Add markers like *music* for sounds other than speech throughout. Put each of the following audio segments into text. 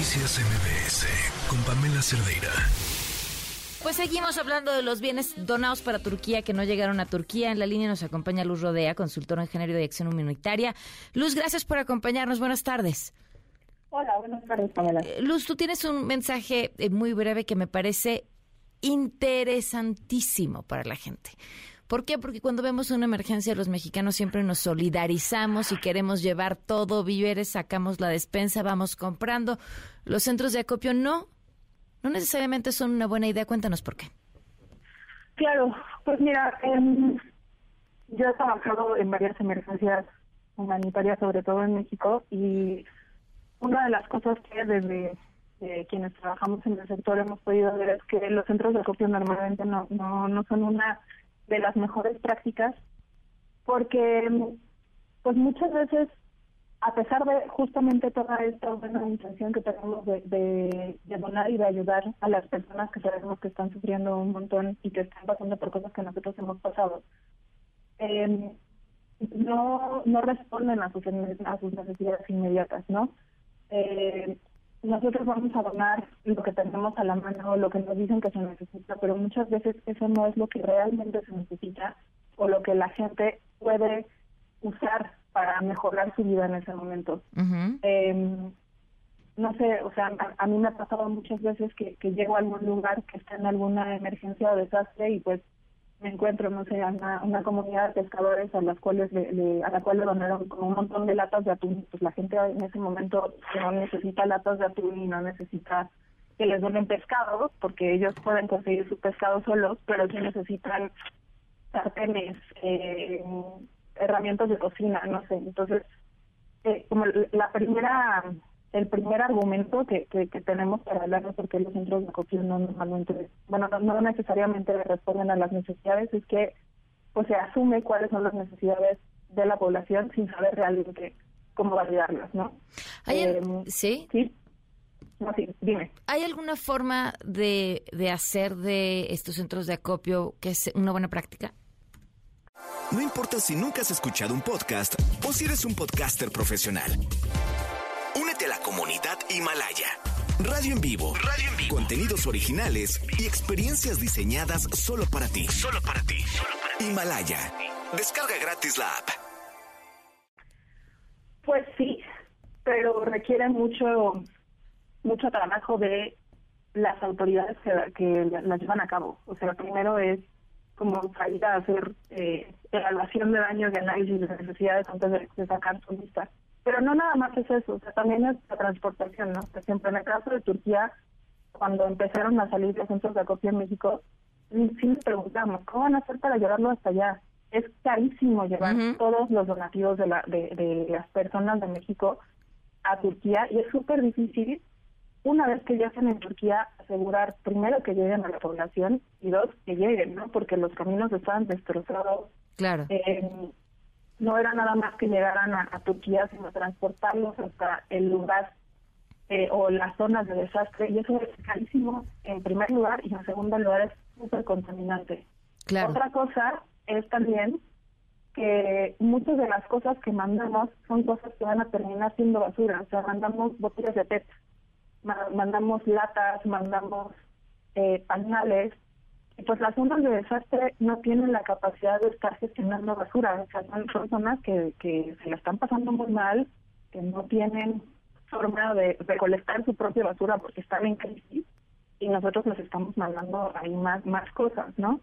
Noticias MBS con Pamela Cerdeira. Pues seguimos hablando de los bienes donados para Turquía que no llegaron a Turquía. En la línea nos acompaña Luz Rodea, consultora en género de acción humanitaria. Luz, gracias por acompañarnos. Buenas tardes. Hola, buenas tardes, Pamela. Eh, Luz, tú tienes un mensaje eh, muy breve que me parece interesantísimo para la gente. ¿Por qué? Porque cuando vemos una emergencia los mexicanos siempre nos solidarizamos y queremos llevar todo, víveres, sacamos la despensa, vamos comprando. Los centros de acopio no, no necesariamente son una buena idea. Cuéntanos por qué. Claro, pues mira, eh, yo he trabajado en varias emergencias humanitarias, sobre todo en México, y una de las cosas que desde eh, quienes trabajamos en el sector hemos podido ver es que los centros de acopio normalmente no, no, no son una de las mejores prácticas porque pues muchas veces a pesar de justamente toda esta buena intención que tenemos de, donar y de ayudar a las personas que sabemos que están sufriendo un montón y que están pasando por cosas que nosotros hemos pasado, eh, no no responden a sus, a sus necesidades inmediatas, ¿no? Eh, nosotros vamos a donar lo que tenemos a la mano, lo que nos dicen que se necesita, pero muchas veces eso no es lo que realmente se necesita o lo que la gente puede usar para mejorar su vida en ese momento. Eh, no sé, o sea, a, a mí me ha pasado muchas veces que, que llego a algún lugar que está en alguna emergencia o desastre y pues me encuentro, no sé, a una, una comunidad de pescadores a las cuales le, a la cual le donaron como un montón de latas de atún. Pues la gente en ese momento no necesita latas de atún y no necesita que les donen pescado, porque ellos pueden conseguir su pescado solos, pero sí necesitan sartenes, eh, herramientas de cocina, no sé. Entonces, eh, como la primera el primer argumento que, que, que tenemos para hablar de por qué los centros de acopio no normalmente, bueno, no, no necesariamente responden a las necesidades, es que pues se asume cuáles son las necesidades de la población sin saber realmente cómo validarlas, ¿no? ¿Hay, Eh, ¿Sí? Sí. No, sí, dime. ¿Hay alguna forma de, de hacer de estos centros de acopio que es una buena práctica? No importa si nunca has escuchado un podcast o si eres un podcaster profesional. A la comunidad Himalaya. Radio en vivo. Radio en vivo. Contenidos originales y experiencias diseñadas solo para ti. Solo para ti. Himalaya. Descarga gratis la app. Pues sí, pero requiere mucho mucho trabajo de las autoridades que, que la- las llevan a cabo. O sea, primero es como salir a hacer eh, evaluación de daños y análisis de necesidades antes de, de sacar su lista. Pero no nada más es eso, o sea, también es la transportación, ¿no? Por ejemplo, en el caso de Turquía, cuando empezaron a salir los centros de acopio en México, sí nos preguntamos, ¿cómo van a hacer para llevarlo hasta allá? Es carísimo llevar todos los donativos de, la, de, de las personas de México a Turquía y es súper difícil una vez que ya están en Turquía asegurar primero que lleguen a la población y dos que lleguen, ¿no? Porque los caminos estaban destrozados. Claro. Eh, no era nada más que llegaran a, a Turquía, sino transportarlos hasta el lugar eh, o las zonas de desastre y eso es carísimo en primer lugar y en segundo lugar es súper contaminante. Claro. Otra cosa es también que muchas de las cosas que mandamos son cosas que van a terminar siendo basura. O sea, mandamos botellas de PET, ma- mandamos latas, mandamos eh, pañales. Y pues las zonas de desastre no tienen la capacidad de estar gestionando basura. O sea, son personas que, que se la están pasando muy mal, que no tienen forma de recolectar su propia basura porque están en crisis y nosotros les estamos mandando ahí más, más cosas, ¿no?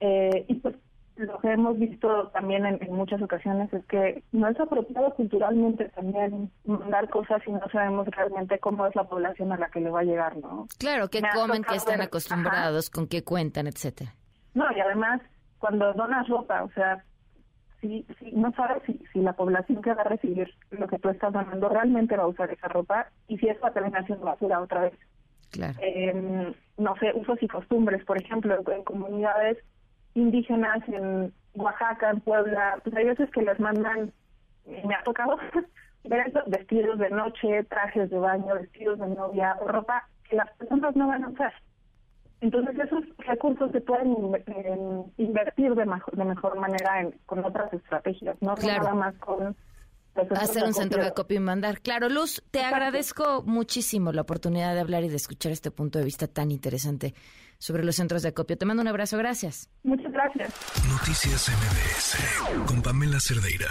Eh, y pues lo que hemos visto también en, en muchas ocasiones es que no es apropiado culturalmente también mandar cosas y no sabemos realmente cómo es la población a la que le va a llegar, ¿no? Claro, qué comen, qué están ver- acostumbrados, con qué cuentan, etcétera. No, y además, cuando donas ropa, o sea, si, si no sabes si, si la población que va a recibir lo que tú estás donando realmente va a usar esa ropa y si eso va a terminar siendo basura otra vez. Claro. eh, no sé, usos y costumbres, por ejemplo, en comunidades indígenas en Oaxaca, en Puebla, pues hay veces que les mandan, y me ha tocado *laughs* ver esos vestidos de noche, trajes de baño, vestidos de novia, o ropa que las personas no van a usar. Entonces esos recursos se pueden en- invertir de, mejor, de mejor manera en, con otras estrategias, no Claro. nada más con hacer un centro de acopio y mandar. Claro, Luz, te agradezco muchísimo la oportunidad de hablar y de escuchar este punto de vista tan interesante sobre los centros de acopio. Te mando un abrazo, gracias. Muchas gracias. Noticias MBS con Pamela Cerdeira.